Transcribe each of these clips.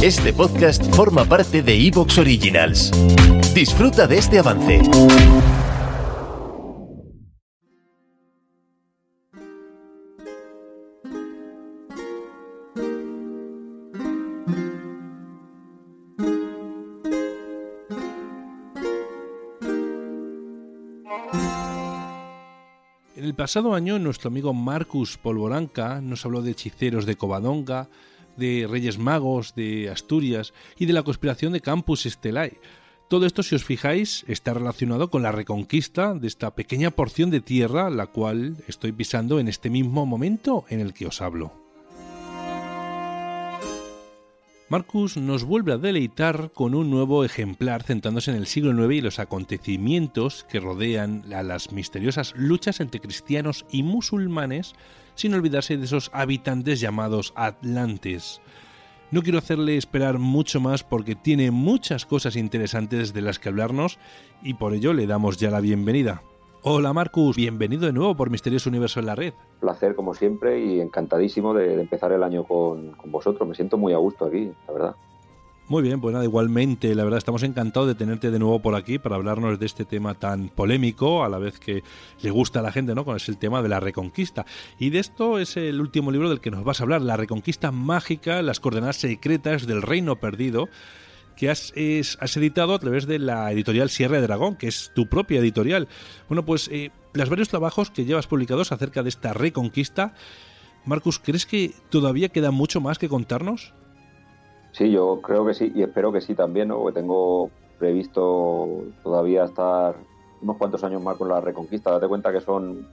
Este podcast forma parte de Evox Originals. Disfruta de este avance. En el pasado año, nuestro amigo Marcus Polvoranca nos habló de hechiceros de Covadonga, de Reyes Magos, de Asturias y de la conspiración de Campus Stellae. Todo esto, si os fijáis, está relacionado con la reconquista de esta pequeña porción de tierra, la cual estoy pisando en este mismo momento en el que os hablo. Marcus nos vuelve a deleitar con un nuevo ejemplar centrándose en el siglo IX y los acontecimientos que rodean a las misteriosas luchas entre cristianos y musulmanes, sin olvidarse de esos habitantes llamados Atlantes. No quiero hacerle esperar mucho más porque tiene muchas cosas interesantes de las que hablarnos y por ello le damos ya la bienvenida. Hola Marcus, bienvenido de nuevo por Misterioso Universo en la Red. placer como siempre y encantadísimo de, de empezar el año con, con vosotros. Me siento muy a gusto aquí, la verdad. Muy bien, pues nada, igualmente, la verdad estamos encantados de tenerte de nuevo por aquí para hablarnos de este tema tan polémico, a la vez que le gusta a la gente, ¿no? Con es el tema de la reconquista. Y de esto es el último libro del que nos vas a hablar, La reconquista mágica, las coordenadas secretas del reino perdido, que has, es- has editado a través de la editorial Sierra de Dragón, que es tu propia editorial. Bueno, pues eh, los varios trabajos que llevas publicados acerca de esta reconquista, Marcus, ¿crees que todavía queda mucho más que contarnos? Sí, yo creo que sí y espero que sí también, ¿no? Porque tengo previsto todavía estar unos cuantos años más con la Reconquista. Date cuenta que son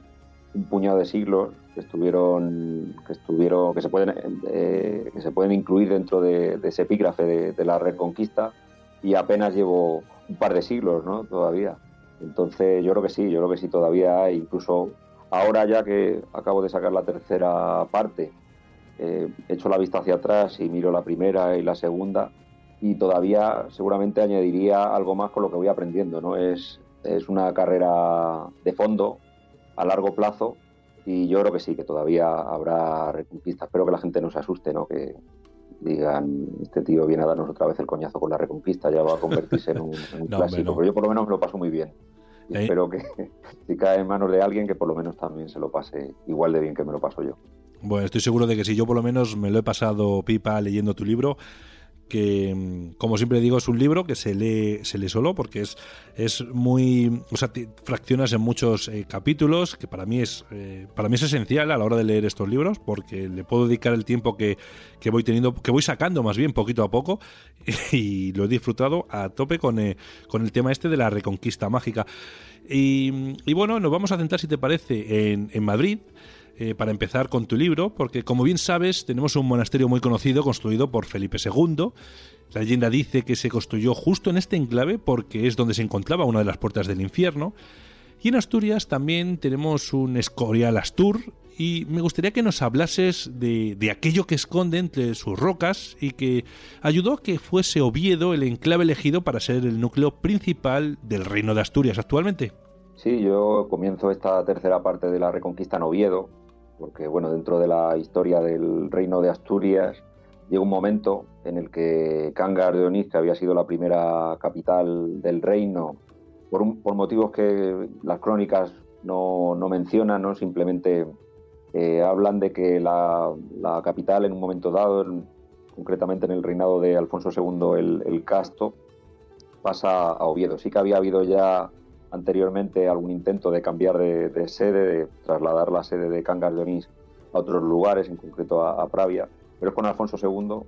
un puñado de siglos que estuvieron, que estuvieron, que se pueden, eh, que se pueden incluir dentro de, ese epígrafe de la Reconquista y apenas llevo un par de siglos, ¿no? Todavía. Entonces yo creo que sí, yo creo que sí todavía hay, incluso ahora ya que acabo de sacar la tercera parte, eh, echo la vista hacia atrás y miro la primera y la segunda y todavía seguramente añadiría algo más con lo que voy aprendiendo, ¿no? Es, es una carrera de fondo a largo plazo y yo creo que sí, que todavía habrá reconquista. Espero que la gente no se asuste, ¿no? Que digan, este tío viene a darnos otra vez el coñazo con la reconquista, ya va a convertirse en un, en un No, hombre, clásico. no. Pero yo por lo menos me lo paso muy bien. Y Eh. espero que si cae en manos de alguien, que por lo menos también se lo pase igual de bien que me lo paso yo. Bueno, estoy seguro de que si yo por lo menos me lo he pasado pipa leyendo tu libro, que mm, como siempre digo es un libro que se lee se lee solo porque es es muy o sea fraccionas en muchos eh, capítulos que para mí es eh, para mí es esencial a la hora de leer estos libros porque le puedo dedicar el tiempo que, que voy teniendo que voy sacando más bien poquito a poco y lo he disfrutado a tope con, eh, con el tema este de la reconquista mágica. Y, y bueno nos vamos a centrar si te parece en, en Madrid eh, para empezar con tu libro, porque como bien sabes, tenemos un monasterio muy conocido construido por Felipe II. La leyenda dice que se construyó justo en este enclave porque es donde se encontraba una de las puertas del infierno. Y en Asturias también tenemos un Escorial Astur y me gustaría que nos hablases de, de aquello que esconde entre sus rocas y que ayudó a que fuese Oviedo el enclave elegido para ser el núcleo principal del reino de Asturias actualmente. Sí, yo comienzo esta tercera parte de la Reconquista en Oviedo, porque bueno, dentro de la historia del reino de Asturias llega un momento en el que Cangas de Onís, que había sido la primera capital del reino, por, un- por motivos que las crónicas no, no mencionan, ¿no? simplemente eh, hablan de que la, la capital en un momento dado, en- concretamente en el reinado de Alfonso II el, el Casto, pasa a Oviedo. Sí que había habido ya anteriormente algún intento de cambiar de, de sede, de trasladar la sede de Cangas de Onís a otros lugares, en concreto a, Pravia, pero es con Alfonso II,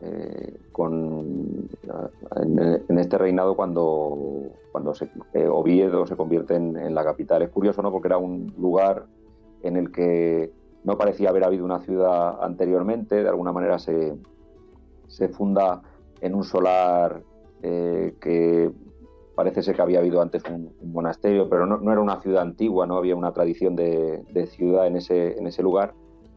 eh, con, en, este reinado cuando, cuando eh, Oviedo se convierte en, en la capital. Es curioso, ¿no? Porque era un lugar en el que no parecía haber habido una ciudad anteriormente, de alguna manera se, se funda en un solar eh, que parece ser que había habido antes un, monasterio, pero no, era una ciudad antigua, no había una tradición de, ciudad en ese, en ese lugar.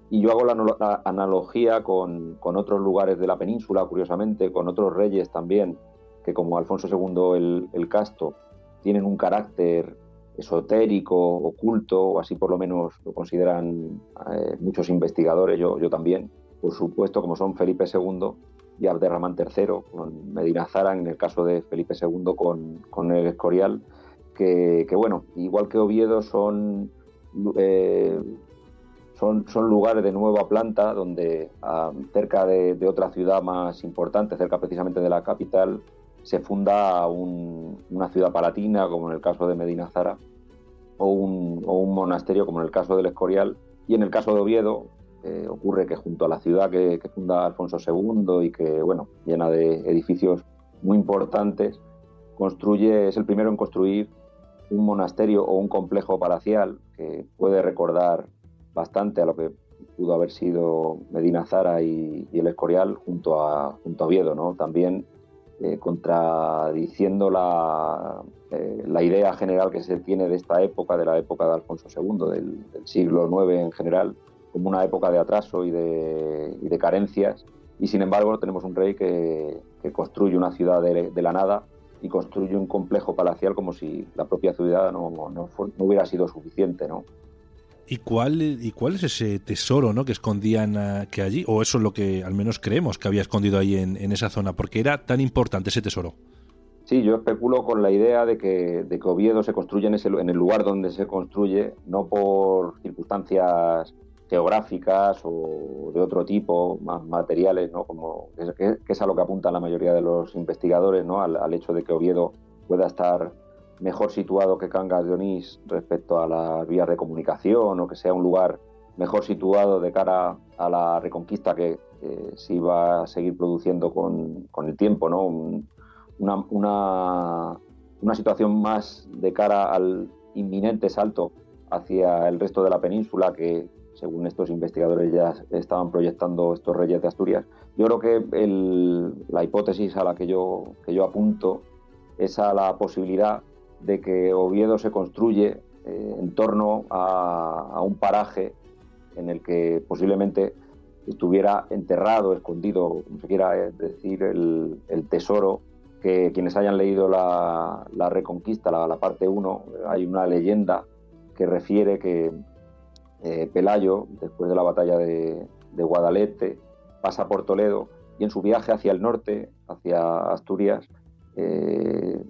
Y yo hago la, analogía con, otros lugares de la península, curiosamente, con otros reyes también, que como Alfonso II el, el Casto, tienen un carácter esotérico, oculto, o así por lo menos lo consideran eh, muchos investigadores, yo, yo también, por supuesto, como son Felipe II y Abderramán III, con Medina Zara, en el caso de Felipe II con, el Escorial, que, bueno, igual que Oviedo son, eh, son, son, lugares de nueva planta donde ah, cerca de, otra ciudad más importante, cerca precisamente de la capital, se funda una ciudad palatina, como en el caso de Medina Zara, o un, o un monasterio, como en el caso del Escorial, y en el caso de Oviedo, eh, ocurre que junto a la ciudad que, funda Alfonso II y que, bueno, llena de edificios muy importantes, construye, es el primero en construir un monasterio o un complejo palacial que puede recordar bastante a lo que pudo haber sido Medina Zara y, el Escorial junto a, junto a Oviedo, ¿no? También eh, contradiciendo la, eh, la, idea general que se tiene de esta época, de la época de Alfonso II, del, del siglo IX en general, como una época de atraso y de, carencias. Y sin embargo tenemos un rey que, construye una ciudad de, la nada y construye un complejo palacial como si la propia ciudad no, no, hubiera sido suficiente, ¿no? ¿Y cuál, ¿Y cuál es ese tesoro ¿no? que escondían ah, que allí? O eso es lo que al menos creemos que había escondido ahí en, esa zona, porque era tan importante ese tesoro. Sí, yo especulo con la idea de que, de que Oviedo se construye en, ese, en el lugar donde se construye, no por circunstancias geográficas o de otro tipo, más materiales, ¿no? Como, que, es a lo que apunta la mayoría de los investigadores, ¿no? Al, hecho de que Oviedo pueda estar mejor situado que Cangas de Onís respecto a las vías de comunicación o que sea un lugar mejor situado de cara a la reconquista que se iba a seguir produciendo con, el tiempo, ¿no? una, una situación más de cara al inminente salto hacia el resto de la península que, según estos investigadores ya estaban proyectando estos reyes de Asturias. Yo creo que la hipótesis a la que yo, que yo apunto es a la posibilidad de que Oviedo se construye eh, en torno a, un paraje en el que posiblemente estuviera enterrado, escondido, como se quiera decir, el, tesoro que quienes hayan leído la, Reconquista, la, la parte 1, hay una leyenda que refiere que eh, Pelayo, después de la batalla de, Guadalete, pasa por Toledo y en su viaje hacia el norte, hacia Asturias, eh,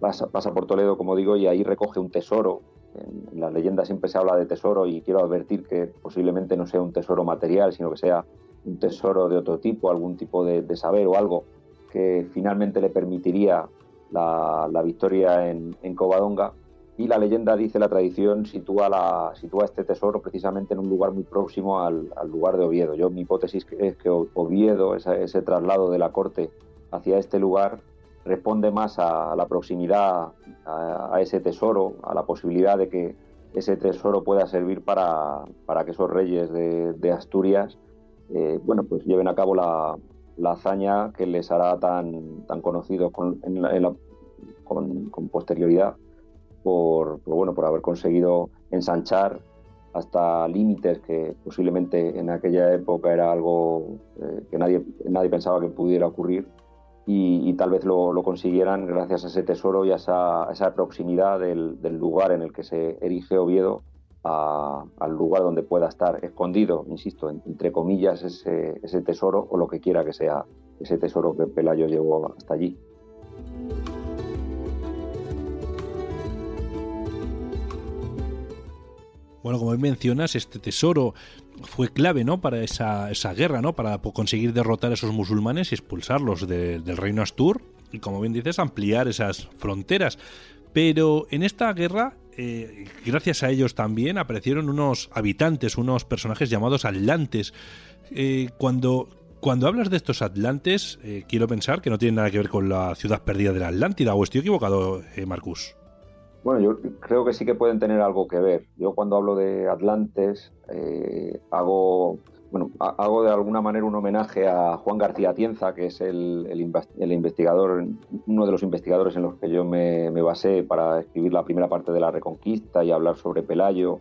pasa, por Toledo, como digo, y ahí recoge un tesoro. En, las leyendas siempre se habla de tesoro y quiero advertir que posiblemente no sea un tesoro material, sino que sea un tesoro de otro tipo, algún tipo de, saber o algo que finalmente le permitiría la, victoria en, en Covadonga y la leyenda dice, la tradición sitúa, este tesoro precisamente en un lugar muy próximo al, lugar de Oviedo. Yo mi hipótesis es que Oviedo, ese, traslado de la corte hacia este lugar, responde más a, la proximidad a, ese tesoro, a la posibilidad de que ese tesoro pueda servir para, que esos reyes de, Asturias eh, bueno, pues lleven a cabo la, hazaña que les hará tan, tan conocidos con, con posterioridad por, bueno, por haber conseguido ensanchar hasta límites que posiblemente en aquella época era algo eh, que nadie, nadie pensaba que pudiera ocurrir y, tal vez lo, consiguieran gracias a ese tesoro y a esa, esa proximidad del, lugar en el que se erige Oviedo al lugar donde pueda estar escondido, insisto, entre comillas, ese, ese tesoro o lo que quiera que sea ese tesoro que Pelayo llevó hasta allí. Bueno, como mencionas, este tesoro fue clave ¿no? para esa, esa guerra, ¿no? para conseguir derrotar a esos musulmanes y expulsarlos del reino Astur y, como bien dices, ampliar esas fronteras. Pero en esta guerra, eh, gracias a ellos también, aparecieron unos habitantes, unos personajes llamados atlantes. Eh, cuando, cuando hablas de estos atlantes, eh, quiero pensar que no tienen nada que ver con la ciudad perdida de la Atlántida, o estoy equivocado, Marcus. Bueno, yo creo que sí que pueden tener algo que ver. Yo cuando hablo de Atlantes eh, hago, bueno, hago de alguna manera un homenaje a Juan García Tienza, que es el, el, investigador, uno de los investigadores en los que yo me, basé para escribir la primera parte de la Reconquista y hablar sobre Pelayo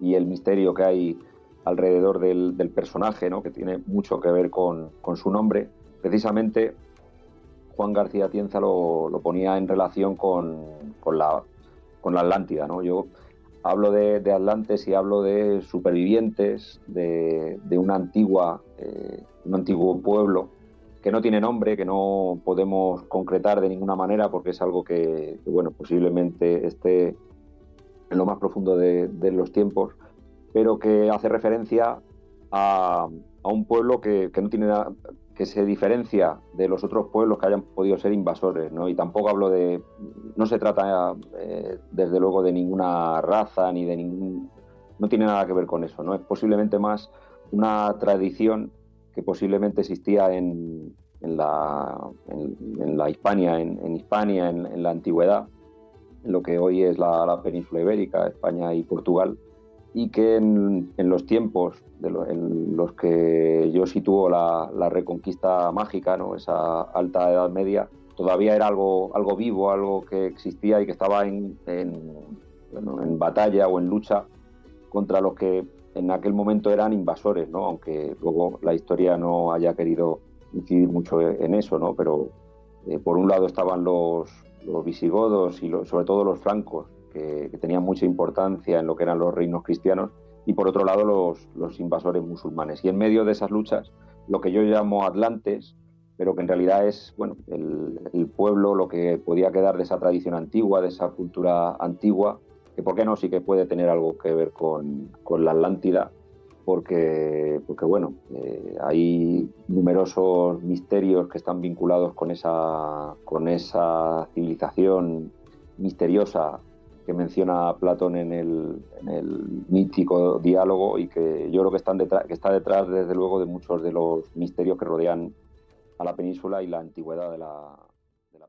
y el misterio que hay alrededor del, personaje, ¿no? que tiene mucho que ver con, con su nombre. Precisamente Juan García Tienza lo, lo ponía en relación con, con, la, con la Atlántida. ¿no? Yo hablo de, de Atlantes y hablo de supervivientes de, una antigua, eh, un antiguo pueblo que no tiene nombre, que no podemos concretar de ninguna manera porque es algo que, bueno, posiblemente esté en lo más profundo de, los tiempos, pero que hace referencia a, un pueblo que, que, no tiene que se diferencia de los otros pueblos que hayan podido ser invasores, ¿no? Y tampoco hablo de, no se trata eh, desde luego de ninguna raza ni de ningún, no tiene nada que ver con eso, ¿no? Es posiblemente más una tradición que posiblemente existía en, en, la, en, la Hispania, en, Hispania, en, la antigüedad, en lo que hoy es la, la península ibérica, España y Portugal, y que en, los tiempos de en los que yo sitúo la, reconquista mágica, ¿no? esa alta edad media, todavía era algo, algo vivo, algo que existía y que estaba en, en, batalla o en lucha contra los que en aquel momento eran invasores, ¿no? aunque luego la historia no haya querido incidir mucho en eso, ¿no? pero eh, por un lado estaban los, los visigodos y sobre todo los francos, que, tenían mucha importancia en lo que eran los reinos cristianos, y por otro lado los, los invasores musulmanes. Y en medio de esas luchas, lo que yo llamo Atlantes, pero que en realidad es bueno, el, el, pueblo, lo que podía quedar de esa tradición antigua, de esa cultura antigua, que por qué no sí que puede tener algo que ver con, con la Atlántida, porque, porque bueno, eh, hay numerosos misterios que están vinculados con esa, con esa civilización misteriosa que menciona Platón en el, mítico diálogo y que yo creo que, detrás, que está detrás, desde luego, de muchos de los misterios que rodean a la península y la antigüedad de la, de la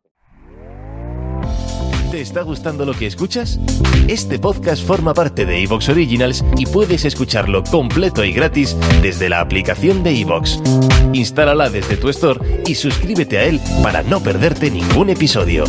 ¿Te está gustando lo que escuchas? Este podcast forma parte de Evox Originals y puedes escucharlo completo y gratis desde la aplicación de Evox. Instálala desde tu store y suscríbete a él para no perderte ningún episodio.